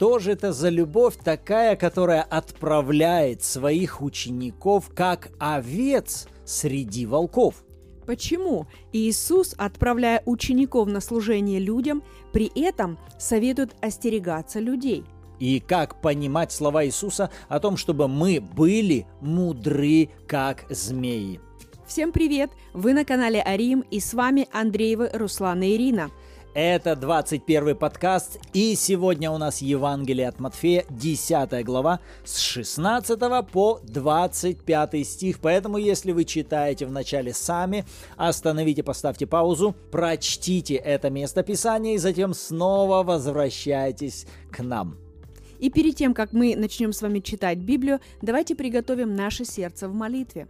Что же это за любовь такая, которая отправляет своих учеников как овец среди волков? Почему Иисус, отправляя учеников на служение людям, при этом советует остерегаться людей? И как понимать слова Иисуса о том, чтобы мы были мудры, как змеи? Всем привет! Вы на канале Арим и с вами Андреева Руслана и Ирина. Это 21 подкаст, и сегодня у нас Евангелие от Матфея, 10 глава, с 16 по 25 стих. Поэтому, если вы читаете вначале сами, остановите, поставьте паузу, прочтите это место Писания и затем снова возвращайтесь к нам. И перед тем, как мы начнем с вами читать Библию, давайте приготовим наше сердце в молитве.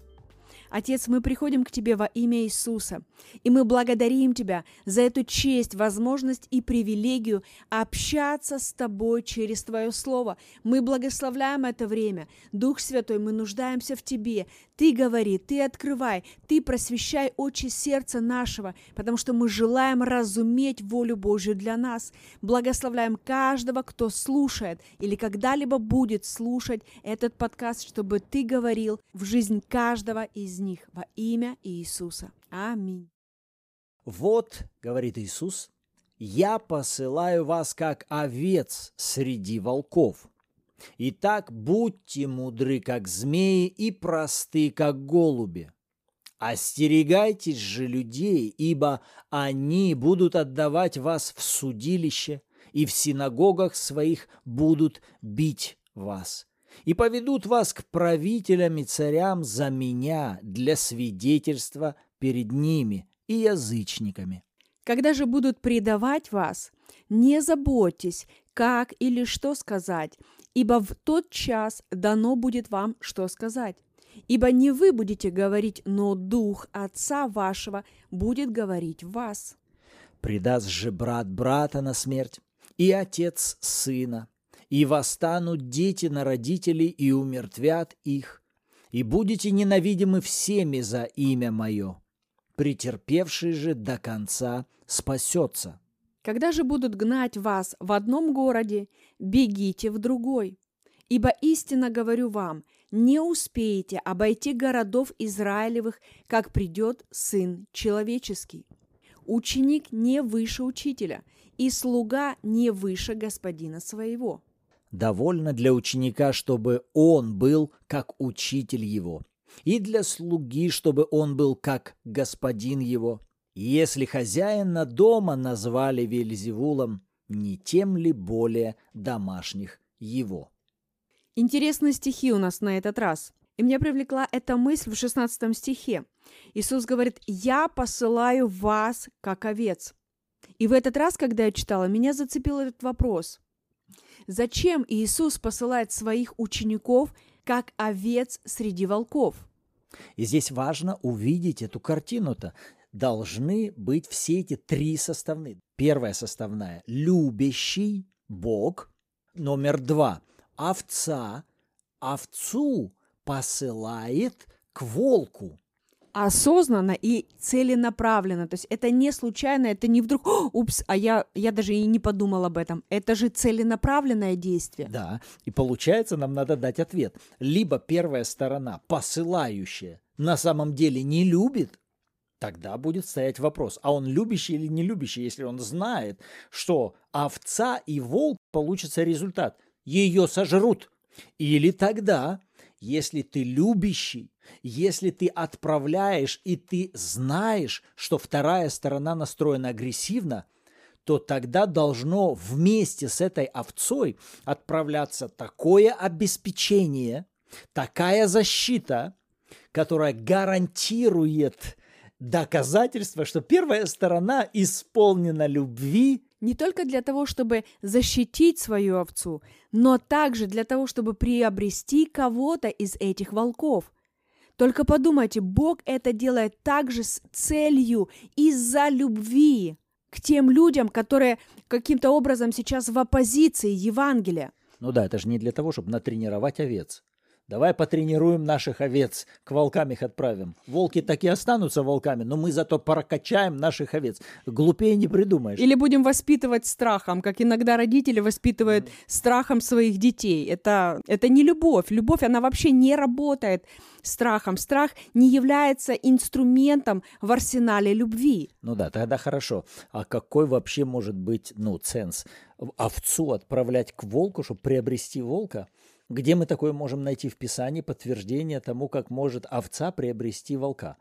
Отец, мы приходим к Тебе во имя Иисуса, и мы благодарим Тебя за эту честь, возможность и привилегию общаться с Тобой через Твое Слово. Мы благословляем это время. Дух Святой, мы нуждаемся в Тебе. Ты говори, Ты открывай, Ты просвещай очи сердца нашего, потому что мы желаем разуметь волю Божью для нас. Благословляем каждого, кто слушает или когда-либо будет слушать этот подкаст, чтобы Ты говорил в жизнь каждого из них во имя Иисуса. Аминь. Вот, говорит Иисус, я посылаю вас как овец среди волков. Итак, будьте мудры, как змеи, и просты, как голуби. Остерегайтесь же людей, ибо они будут отдавать вас в судилище, и в синагогах своих будут бить вас и поведут вас к правителям и царям за меня для свидетельства перед ними и язычниками. Когда же будут предавать вас, не заботьтесь, как или что сказать, ибо в тот час дано будет вам, что сказать. Ибо не вы будете говорить, но Дух Отца вашего будет говорить вас. Предаст же брат брата на смерть, и отец сына, и восстанут дети на родителей и умертвят их, и будете ненавидимы всеми за имя мое. Претерпевший же до конца спасется. Когда же будут гнать вас в одном городе, бегите в другой. Ибо истинно говорю вам, не успеете обойти городов Израилевых, как придет Сын Человеческий. Ученик не выше учителя, и слуга не выше господина своего довольно для ученика, чтобы он был как учитель его, и для слуги, чтобы он был как господин его. Если хозяина дома назвали Вельзевулом, не тем ли более домашних его? Интересные стихи у нас на этот раз. И меня привлекла эта мысль в 16 стихе. Иисус говорит, «Я посылаю вас, как овец». И в этот раз, когда я читала, меня зацепил этот вопрос. Зачем Иисус посылает своих учеников как овец среди волков? И здесь важно увидеть эту картину-то. Должны быть все эти три составные. Первая составная – любящий Бог. Номер два – овца овцу посылает к волку осознанно и целенаправленно. То есть это не случайно, это не вдруг, упс, а я, я даже и не подумал об этом. Это же целенаправленное действие. Да, и получается, нам надо дать ответ. Либо первая сторона, посылающая, на самом деле не любит, тогда будет стоять вопрос, а он любящий или не любящий, если он знает, что овца и волк получится результат. Ее сожрут. Или тогда, если ты любящий, если ты отправляешь и ты знаешь, что вторая сторона настроена агрессивно, то тогда должно вместе с этой овцой отправляться такое обеспечение, такая защита, которая гарантирует доказательство, что первая сторона исполнена любви не только для того, чтобы защитить свою овцу, но также для того, чтобы приобрести кого-то из этих волков. Только подумайте, Бог это делает также с целью из-за любви к тем людям, которые каким-то образом сейчас в оппозиции Евангелия. Ну да, это же не для того, чтобы натренировать овец. Давай потренируем наших овец, к волкам их отправим. Волки так и останутся волками, но мы зато прокачаем наших овец. Глупее не придумаешь. Или будем воспитывать страхом, как иногда родители воспитывают страхом своих детей. Это, это не любовь. Любовь, она вообще не работает страхом. Страх не является инструментом в арсенале любви. Ну да, тогда хорошо. А какой вообще может быть, ну, ценс? Овцу отправлять к волку, чтобы приобрести волка? Где мы такое можем найти в Писании подтверждение тому, как может овца приобрести волка?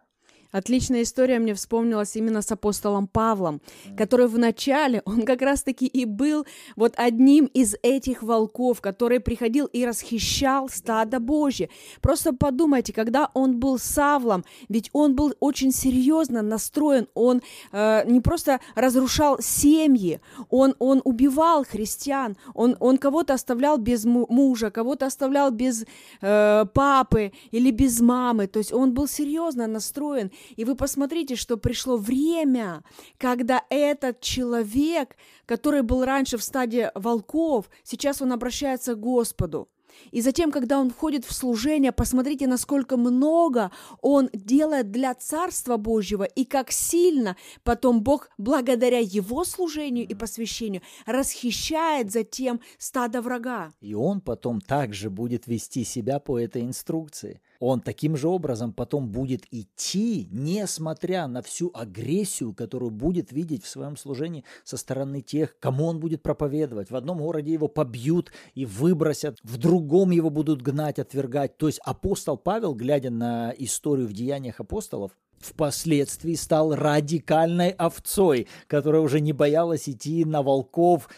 Отличная история мне вспомнилась именно с апостолом Павлом, который вначале, он как раз-таки и был вот одним из этих волков, который приходил и расхищал стадо Божье. Просто подумайте, когда он был Савлом, ведь он был очень серьезно настроен, он э, не просто разрушал семьи, он, он убивал христиан, он, он кого-то оставлял без мужа, кого-то оставлял без э, папы или без мамы, то есть он был серьезно настроен, и вы посмотрите, что пришло время, когда этот человек, который был раньше в стадии волков, сейчас он обращается к Господу. И затем, когда он входит в служение, посмотрите, насколько много он делает для Царства Божьего, и как сильно потом Бог, благодаря его служению и посвящению, расхищает затем стадо врага. И он потом также будет вести себя по этой инструкции он таким же образом потом будет идти, несмотря на всю агрессию, которую будет видеть в своем служении со стороны тех, кому он будет проповедовать. В одном городе его побьют и выбросят, в другом его будут гнать, отвергать. То есть апостол Павел, глядя на историю в деяниях апостолов, впоследствии стал радикальной овцой, которая уже не боялась идти на волков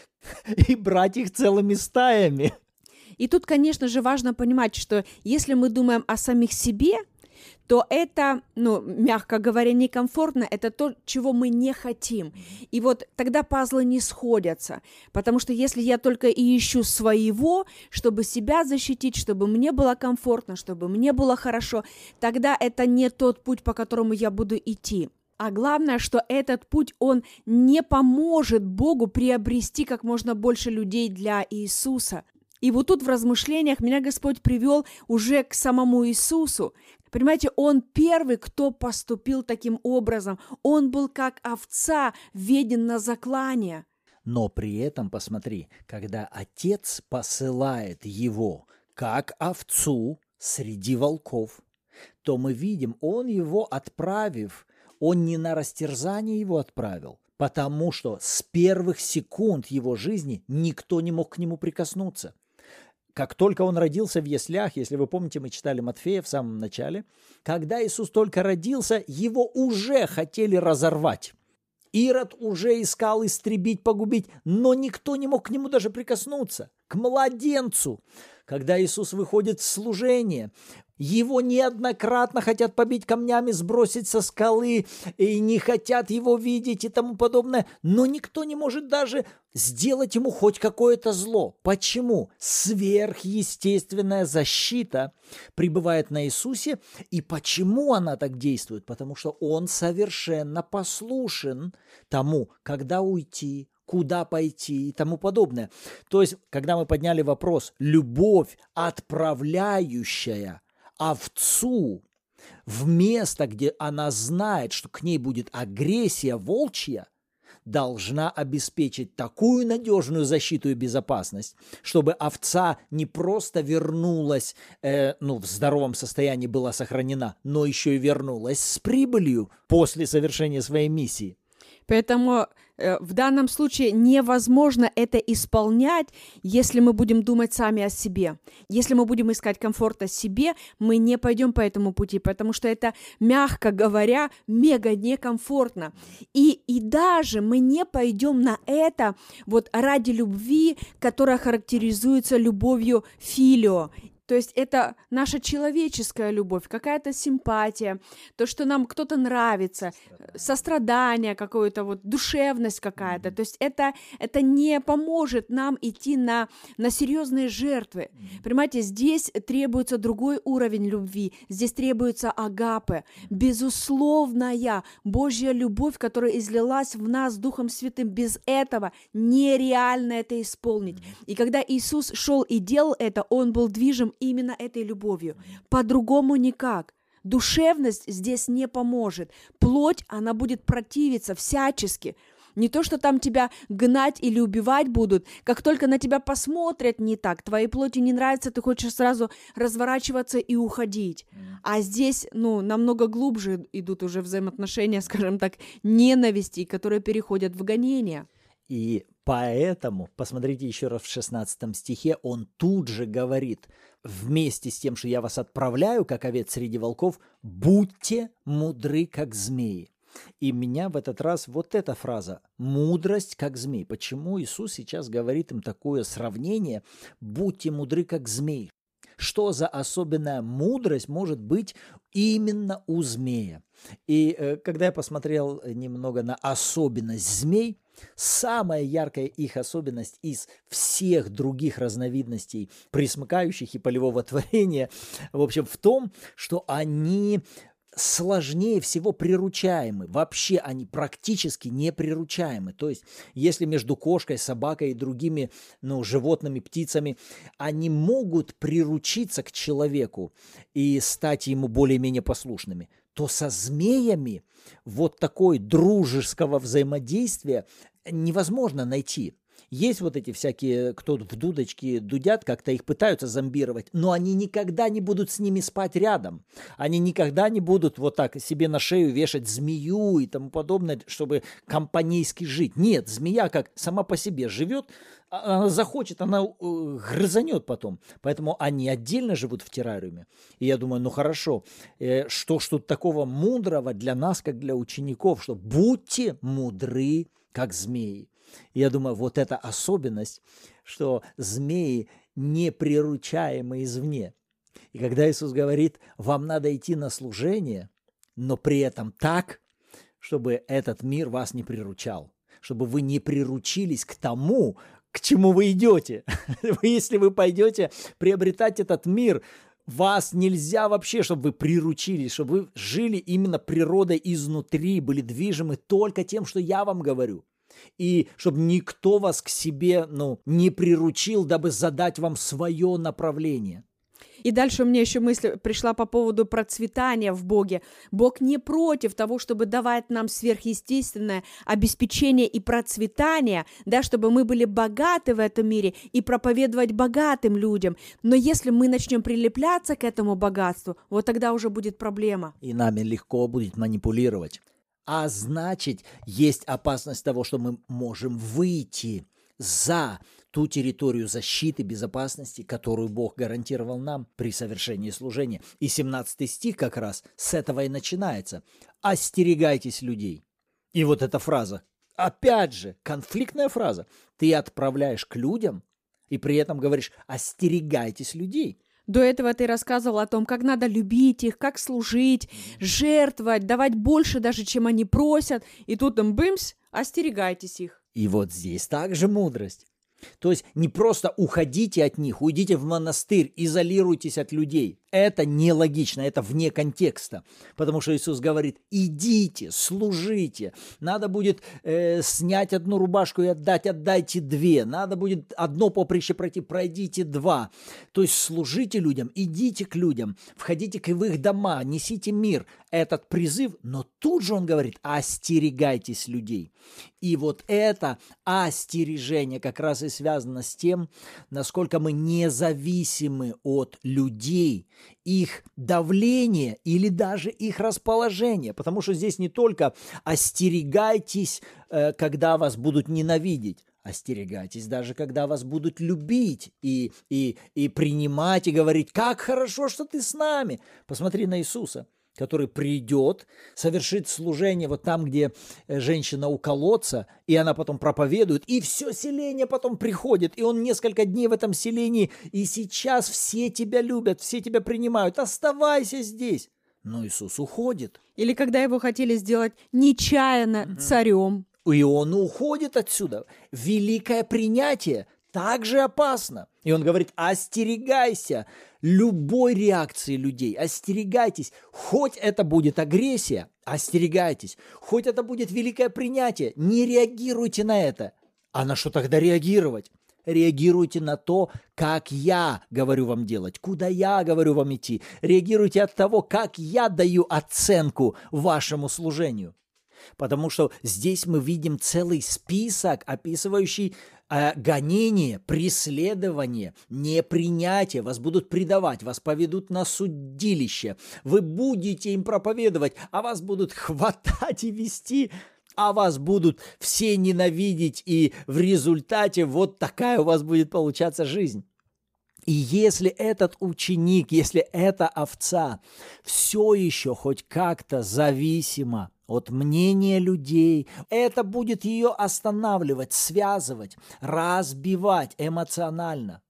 и брать их целыми стаями. И тут, конечно же, важно понимать, что если мы думаем о самих себе, то это, ну, мягко говоря, некомфортно, это то, чего мы не хотим. И вот тогда пазлы не сходятся, потому что если я только и ищу своего, чтобы себя защитить, чтобы мне было комфортно, чтобы мне было хорошо, тогда это не тот путь, по которому я буду идти. А главное, что этот путь, он не поможет Богу приобрести как можно больше людей для Иисуса. И вот тут в размышлениях меня Господь привел уже к самому Иисусу. Понимаете, Он первый, кто поступил таким образом. Он был как овца, веден на заклание. Но при этом, посмотри, когда Отец посылает его как овцу среди волков, то мы видим, Он его отправив, Он не на растерзание его отправил, потому что с первых секунд его жизни никто не мог к нему прикоснуться как только он родился в яслях, если вы помните, мы читали Матфея в самом начале, когда Иисус только родился, его уже хотели разорвать. Ирод уже искал истребить, погубить, но никто не мог к нему даже прикоснуться, к младенцу. Когда Иисус выходит в служение, его неоднократно хотят побить камнями, сбросить со скалы, и не хотят его видеть и тому подобное. Но никто не может даже сделать ему хоть какое-то зло. Почему? Сверхъестественная защита пребывает на Иисусе. И почему она так действует? Потому что он совершенно послушен тому, когда уйти, куда пойти и тому подобное. То есть, когда мы подняли вопрос «любовь, отправляющая овцу в место, где она знает, что к ней будет агрессия волчья, должна обеспечить такую надежную защиту и безопасность, чтобы овца не просто вернулась, э, ну, в здоровом состоянии была сохранена, но еще и вернулась с прибылью после совершения своей миссии. Поэтому э, в данном случае невозможно это исполнять, если мы будем думать сами о себе. Если мы будем искать комфорта себе, мы не пойдем по этому пути, потому что это, мягко говоря, мега некомфортно. И, и даже мы не пойдем на это вот ради любви, которая характеризуется любовью филио то есть это наша человеческая любовь, какая-то симпатия, то, что нам кто-то нравится, сострадание какое-то, вот душевность какая-то. То есть это, это не поможет нам идти на, на серьезные жертвы. Понимаете, здесь требуется другой уровень любви, здесь требуется агапы, безусловная Божья любовь, которая излилась в нас Духом Святым. Без этого нереально это исполнить. И когда Иисус шел и делал это, Он был движим именно этой любовью. По-другому никак. Душевность здесь не поможет. Плоть, она будет противиться всячески. Не то, что там тебя гнать или убивать будут. Как только на тебя посмотрят не так, твоей плоти не нравится, ты хочешь сразу разворачиваться и уходить. А здесь, ну, намного глубже идут уже взаимоотношения, скажем так, ненависти, которые переходят в гонение. И поэтому, посмотрите еще раз в 16 стихе, он тут же говорит, вместе с тем, что я вас отправляю, как овец среди волков, будьте мудры, как змеи. И меня в этот раз вот эта фраза «мудрость, как змей». Почему Иисус сейчас говорит им такое сравнение «будьте мудры, как змей»? Что за особенная мудрость может быть именно у змея? И э, когда я посмотрел немного на особенность змей, самая яркая их особенность из всех других разновидностей присмыкающих и полевого творения, в общем, в том, что они сложнее всего приручаемы. Вообще они практически не приручаемы. То есть, если между кошкой, собакой и другими ну, животными, птицами, они могут приручиться к человеку и стать ему более-менее послушными, то со змеями вот такой дружеского взаимодействия невозможно найти. Есть вот эти всякие, кто в дудочки дудят, как-то их пытаются зомбировать, но они никогда не будут с ними спать рядом. Они никогда не будут вот так себе на шею вешать змею и тому подобное, чтобы компанейски жить. Нет, змея как сама по себе живет, а, она захочет, она э, грызанет потом. Поэтому они отдельно живут в террариуме. И я думаю, ну хорошо, э, что ж тут такого мудрого для нас, как для учеников, что будьте мудры, как змеи. Я думаю, вот эта особенность, что змеи не приручаемы извне. И когда Иисус говорит, вам надо идти на служение, но при этом так, чтобы этот мир вас не приручал, чтобы вы не приручились к тому, к чему вы идете. Если вы пойдете приобретать этот мир, вас нельзя вообще, чтобы вы приручились, чтобы вы жили именно природой изнутри, были движимы только тем, что я вам говорю и чтобы никто вас к себе ну, не приручил, дабы задать вам свое направление. И дальше меня еще мысль пришла по поводу процветания в Боге. Бог не против того, чтобы давать нам сверхъестественное обеспечение и процветание, да, чтобы мы были богаты в этом мире и проповедовать богатым людям. Но если мы начнем прилепляться к этому богатству, вот тогда уже будет проблема. И нами легко будет манипулировать. А значит, есть опасность того, что мы можем выйти за ту территорию защиты, безопасности, которую Бог гарантировал нам при совершении служения. И 17 стих как раз с этого и начинается. «Остерегайтесь людей». И вот эта фраза, опять же, конфликтная фраза. Ты отправляешь к людям и при этом говоришь «остерегайтесь людей». До этого ты рассказывал о том, как надо любить их, как служить, жертвовать, давать больше даже, чем они просят. И тут там бымс, остерегайтесь их. И вот здесь также мудрость. То есть не просто уходите от них, уйдите в монастырь, изолируйтесь от людей. Это нелогично, это вне контекста. Потому что Иисус говорит, идите, служите. Надо будет э, снять одну рубашку и отдать, отдайте две. Надо будет одно поприще пройти, пройдите два. То есть служите людям, идите к людям, входите в их дома, несите мир. Этот призыв, но тут же он говорит, остерегайтесь людей. И вот это остережение как раз и связано с тем, насколько мы независимы от людей – их давление или даже их расположение. Потому что здесь не только остерегайтесь, э, когда вас будут ненавидеть, Остерегайтесь даже, когда вас будут любить и, и, и принимать, и говорить, как хорошо, что ты с нами. Посмотри на Иисуса который придет, совершит служение вот там, где э, женщина у колодца, и она потом проповедует, и все селение потом приходит, и он несколько дней в этом селении, и сейчас все тебя любят, все тебя принимают, оставайся здесь. Но Иисус уходит. Или когда его хотели сделать нечаянно угу. царем. И он уходит отсюда. Великое принятие также опасно. И он говорит, остерегайся любой реакции людей, остерегайтесь. Хоть это будет агрессия, остерегайтесь. Хоть это будет великое принятие, не реагируйте на это. А на что тогда реагировать? Реагируйте на то, как я говорю вам делать, куда я говорю вам идти. Реагируйте от того, как я даю оценку вашему служению. Потому что здесь мы видим целый список, описывающий э, гонение, преследование, непринятие. Вас будут предавать, вас поведут на судилище. Вы будете им проповедовать, а вас будут хватать и вести а вас будут все ненавидеть, и в результате вот такая у вас будет получаться жизнь. И если этот ученик, если эта овца все еще хоть как-то зависима от мнения людей, это будет ее останавливать, связывать, разбивать эмоционально.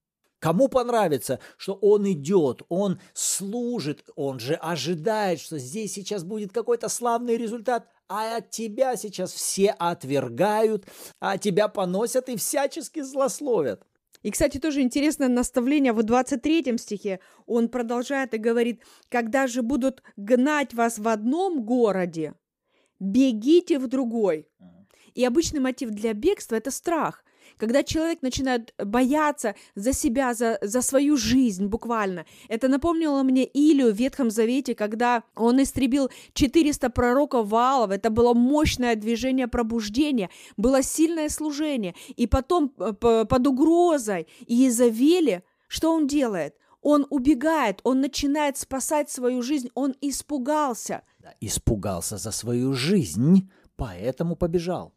Кому понравится, что он идет, он служит, он же ожидает, что здесь сейчас будет какой-то славный результат, а от тебя сейчас все отвергают, а тебя поносят и всячески злословят. И, кстати, тоже интересное наставление в 23 стихе. Он продолжает и говорит, когда же будут гнать вас в одном городе, бегите в другой. И обычный мотив для бегства – это страх. Когда человек начинает бояться за себя, за, за свою жизнь буквально. Это напомнило мне Илию в Ветхом Завете, когда он истребил 400 пророков Ваалов. Это было мощное движение пробуждения, было сильное служение. И потом э, под угрозой Иезавели, что он делает? Он убегает, он начинает спасать свою жизнь, он испугался. Испугался за свою жизнь, поэтому побежал.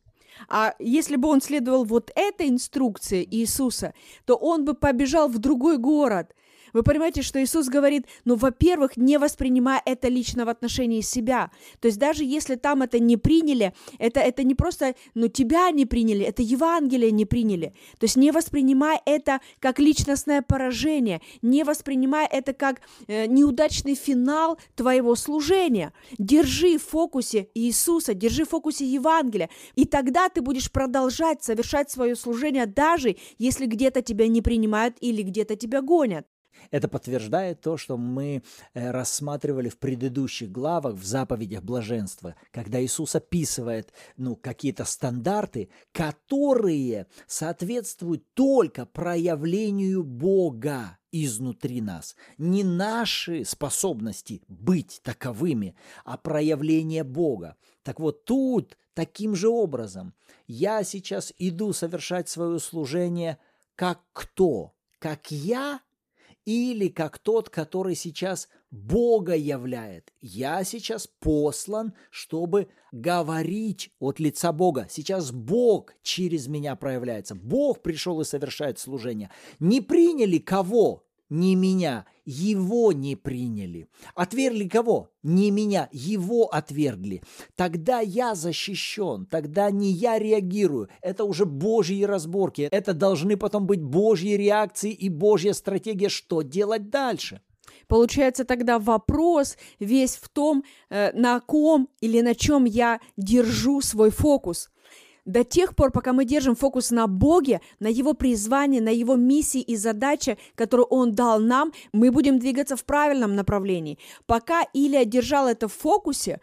А если бы он следовал вот этой инструкции Иисуса, то он бы побежал в другой город – вы понимаете, что Иисус говорит, ну, во-первых, не воспринимая это лично в отношении себя. То есть даже если там это не приняли, это, это не просто, ну, тебя не приняли, это Евангелие не приняли. То есть не воспринимая это как личностное поражение, не воспринимая это как э, неудачный финал твоего служения. Держи в фокусе Иисуса, держи в фокусе Евангелия, и тогда ты будешь продолжать совершать свое служение, даже если где-то тебя не принимают или где-то тебя гонят. Это подтверждает то, что мы э, рассматривали в предыдущих главах, в заповедях блаженства, когда Иисус описывает ну, какие-то стандарты, которые соответствуют только проявлению Бога изнутри нас. Не наши способности быть таковыми, а проявление Бога. Так вот тут таким же образом я сейчас иду совершать свое служение как кто? Как я или как тот, который сейчас Бога являет. Я сейчас послан, чтобы говорить от лица Бога. Сейчас Бог через меня проявляется. Бог пришел и совершает служение. Не приняли кого? Не меня, его не приняли. Отвергли кого? Не меня, его отвергли. Тогда я защищен, тогда не я реагирую. Это уже Божьи разборки. Это должны потом быть Божьи реакции и Божья стратегия, что делать дальше. Получается тогда вопрос весь в том, э, на ком или на чем я держу свой фокус до тех пор, пока мы держим фокус на Боге, на Его призвании, на Его миссии и задаче, которую Он дал нам, мы будем двигаться в правильном направлении. Пока Илия держал это в фокусе,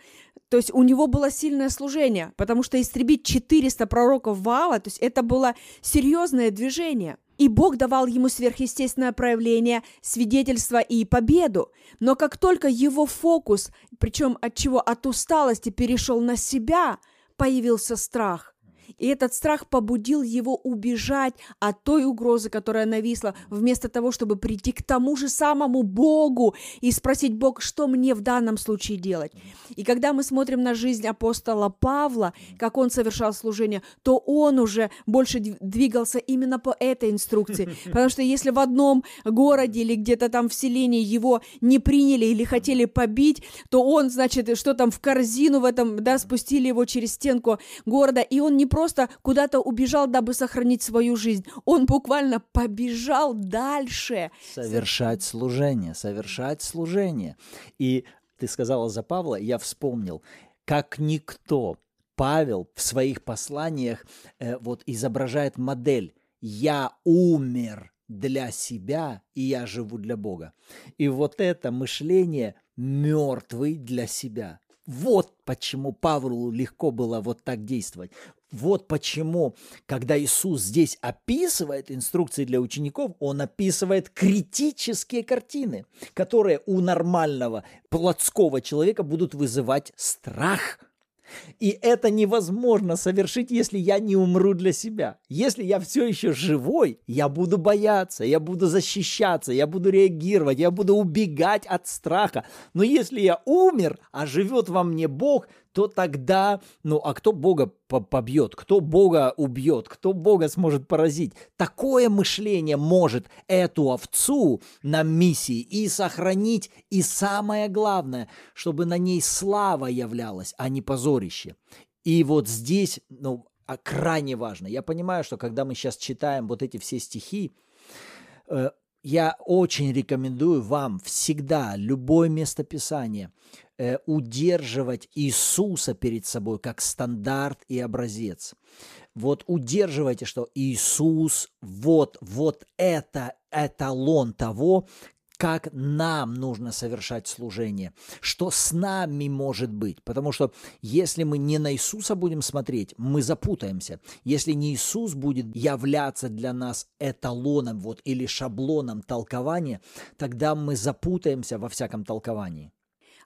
то есть у него было сильное служение, потому что истребить 400 пророков Ваала, то есть это было серьезное движение. И Бог давал ему сверхъестественное проявление, свидетельство и победу. Но как только его фокус, причем от чего? От усталости перешел на себя, появился страх. И этот страх побудил его убежать от той угрозы, которая нависла, вместо того, чтобы прийти к тому же самому Богу и спросить Бог, что мне в данном случае делать. И когда мы смотрим на жизнь апостола Павла, как он совершал служение, то он уже больше двигался именно по этой инструкции. Потому что если в одном городе или где-то там в селении его не приняли или хотели побить, то он, значит, что там в корзину в этом, да, спустили его через стенку города, и он не просто просто куда-то убежал, дабы сохранить свою жизнь. Он буквально побежал дальше. Совершать служение, совершать служение. И ты сказала за Павла, я вспомнил, как никто Павел в своих посланиях э, вот изображает модель «я умер для себя, и я живу для Бога». И вот это мышление «мертвый для себя». Вот почему Павлу легко было вот так действовать. Вот почему, когда Иисус здесь описывает инструкции для учеников, он описывает критические картины, которые у нормального плотского человека будут вызывать страх – и это невозможно совершить, если я не умру для себя. Если я все еще живой, я буду бояться, я буду защищаться, я буду реагировать, я буду убегать от страха. Но если я умер, а живет во мне Бог, то тогда, ну а кто Бога побьет, кто Бога убьет, кто Бога сможет поразить? Такое мышление может эту овцу на миссии и сохранить, и самое главное, чтобы на ней слава являлась, а не позорище. И вот здесь, ну, а крайне важно. Я понимаю, что когда мы сейчас читаем вот эти все стихи, э, я очень рекомендую вам всегда, любое местописание, э, удерживать Иисуса перед собой как стандарт и образец. Вот удерживайте, что Иисус, вот, вот это эталон того, как нам нужно совершать служение, что с нами может быть. Потому что если мы не на Иисуса будем смотреть, мы запутаемся. Если не Иисус будет являться для нас эталоном вот, или шаблоном толкования, тогда мы запутаемся во всяком толковании.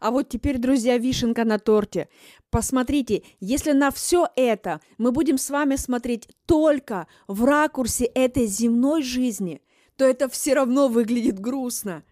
А вот теперь, друзья, вишенка на торте. Посмотрите, если на все это мы будем с вами смотреть только в ракурсе этой земной жизни, то это все равно выглядит грустно.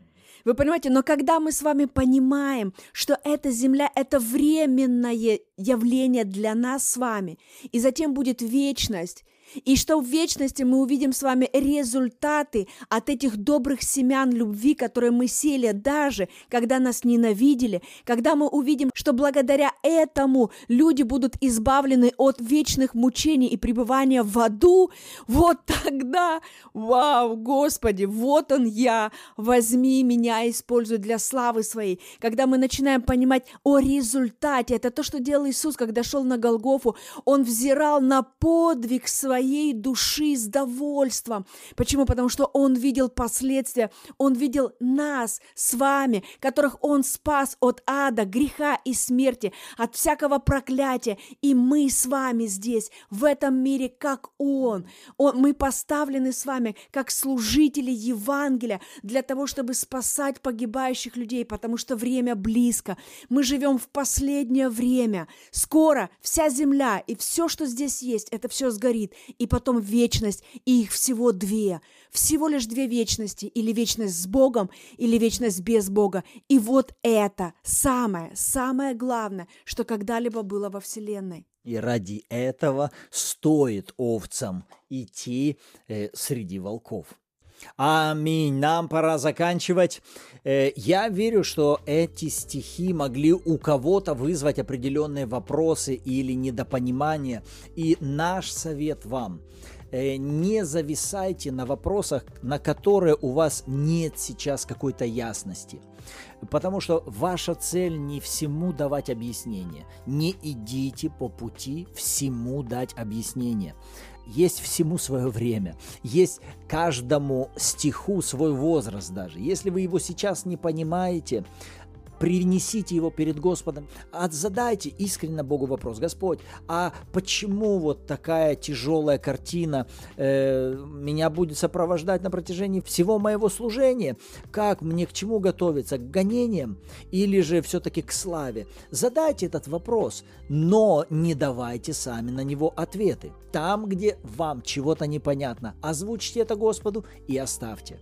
Вы понимаете, но когда мы с вами понимаем, что эта земля – это временное явление для нас с вами, и затем будет вечность, и что в вечности мы увидим с вами результаты от этих добрых семян любви, которые мы сели даже, когда нас ненавидели, когда мы увидим, что благодаря этому люди будут избавлены от вечных мучений и пребывания в аду, вот тогда, вау, Господи, вот он я, возьми меня, используй для славы своей. Когда мы начинаем понимать о результате, это то, что делал Иисус, когда шел на Голгофу, он взирал на подвиг своей души с довольством. Почему? Потому что Он видел последствия, Он видел нас с вами, которых Он спас от ада, греха и смерти, от всякого проклятия. И мы с вами здесь, в этом мире, как Он. Он мы поставлены с вами как служители Евангелия для того, чтобы спасать погибающих людей, потому что время близко. Мы живем в последнее время. Скоро вся земля и все, что здесь есть, это все сгорит и потом вечность, и их всего две. Всего лишь две вечности, или вечность с Богом, или вечность без Бога. И вот это самое, самое главное, что когда-либо было во Вселенной. И ради этого стоит овцам идти э, среди волков. Аминь. Нам пора заканчивать. Э, я верю, что эти стихи могли у кого-то вызвать определенные вопросы или недопонимания. И наш совет вам э, не зависайте на вопросах, на которые у вас нет сейчас какой-то ясности. Потому что ваша цель не всему давать объяснение. Не идите по пути всему дать объяснение есть всему свое время, есть каждому стиху свой возраст даже. Если вы его сейчас не понимаете, принесите его перед Господом, задайте искренне Богу вопрос, Господь, а почему вот такая тяжелая картина э, меня будет сопровождать на протяжении всего моего служения? Как мне к чему готовиться? К гонениям или же все-таки к славе? Задайте этот вопрос, но не давайте сами на него ответы. Там, где вам чего-то непонятно, озвучьте это Господу и оставьте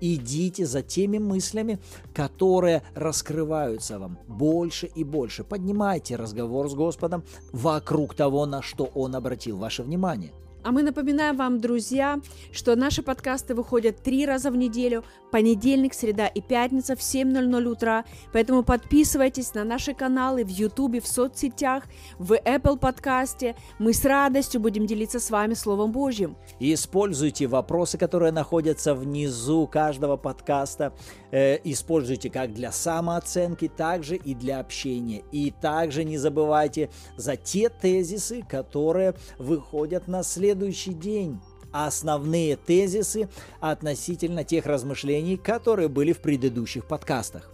идите за теми мыслями, которые раскрываются вам больше и больше. Поднимайте разговор с Господом вокруг того, на что Он обратил ваше внимание – а мы напоминаем вам, друзья, что наши подкасты выходят три раза в неделю, понедельник, среда и пятница в 7.00 утра. Поэтому подписывайтесь на наши каналы в YouTube, в соцсетях, в Apple подкасте. Мы с радостью будем делиться с вами Словом Божьим. И используйте вопросы, которые находятся внизу каждого подкаста. Э, используйте как для самооценки, так же и для общения. И также не забывайте за те тезисы, которые выходят на следующий следующий день основные тезисы относительно тех размышлений, которые были в предыдущих подкастах.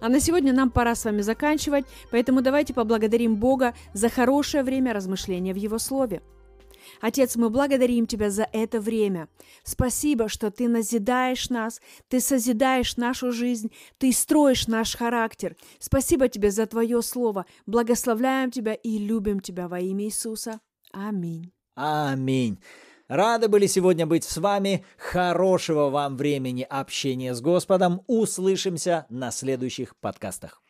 А на сегодня нам пора с вами заканчивать, поэтому давайте поблагодарим Бога за хорошее время размышления в Его Слове. Отец, мы благодарим Тебя за это время. Спасибо, что Ты назидаешь нас, Ты созидаешь нашу жизнь, Ты строишь наш характер. Спасибо Тебе за Твое Слово. Благословляем Тебя и любим Тебя во имя Иисуса. Аминь. Аминь. Рады были сегодня быть с вами. Хорошего вам времени общения с Господом. Услышимся на следующих подкастах.